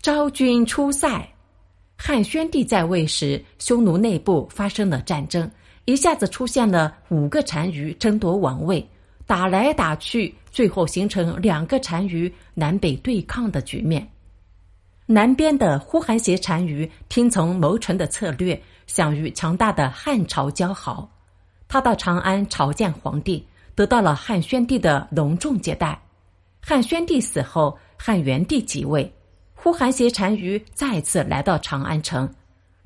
昭君出塞。汉宣帝在位时，匈奴内部发生了战争，一下子出现了五个单于争夺王位，打来打去，最后形成两个单于南北对抗的局面。南边的呼韩邪单于听从谋臣的策略，想与强大的汉朝交好。他到长安朝见皇帝，得到了汉宣帝的隆重接待。汉宣帝死后，汉元帝即位。呼韩邪单于再次来到长安城，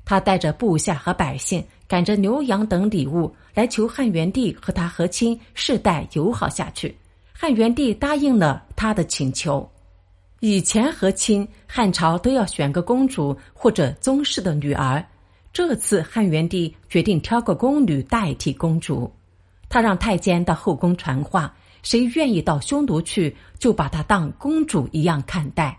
他带着部下和百姓，赶着牛羊等礼物来求汉元帝和他和亲，世代友好下去。汉元帝答应了他的请求。以前和亲，汉朝都要选个公主或者宗室的女儿，这次汉元帝决定挑个宫女代替公主。他让太监到后宫传话，谁愿意到匈奴去，就把她当公主一样看待。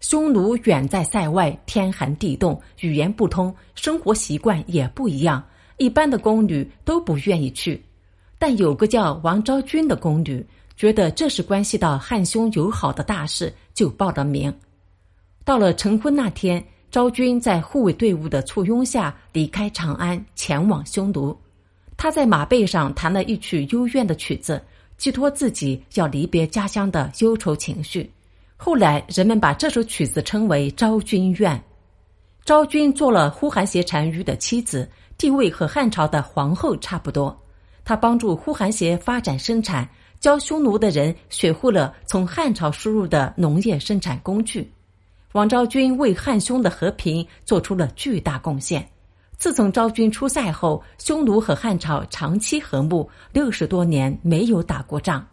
匈奴远在塞外，天寒地冻，语言不通，生活习惯也不一样，一般的宫女都不愿意去。但有个叫王昭君的宫女，觉得这是关系到汉匈友好的大事，就报了名。到了成婚那天，昭君在护卫队伍的簇拥下离开长安，前往匈奴。她在马背上弹了一曲幽怨的曲子，寄托自己要离别家乡的忧愁情绪。后来，人们把这首曲子称为《昭君怨》。昭君做了呼韩邪单于的妻子，地位和汉朝的皇后差不多。她帮助呼韩邪发展生产，教匈奴的人学会了从汉朝输入的农业生产工具。王昭君为汉匈的和平做出了巨大贡献。自从昭君出塞后，匈奴和汉朝长期和睦，六十多年没有打过仗。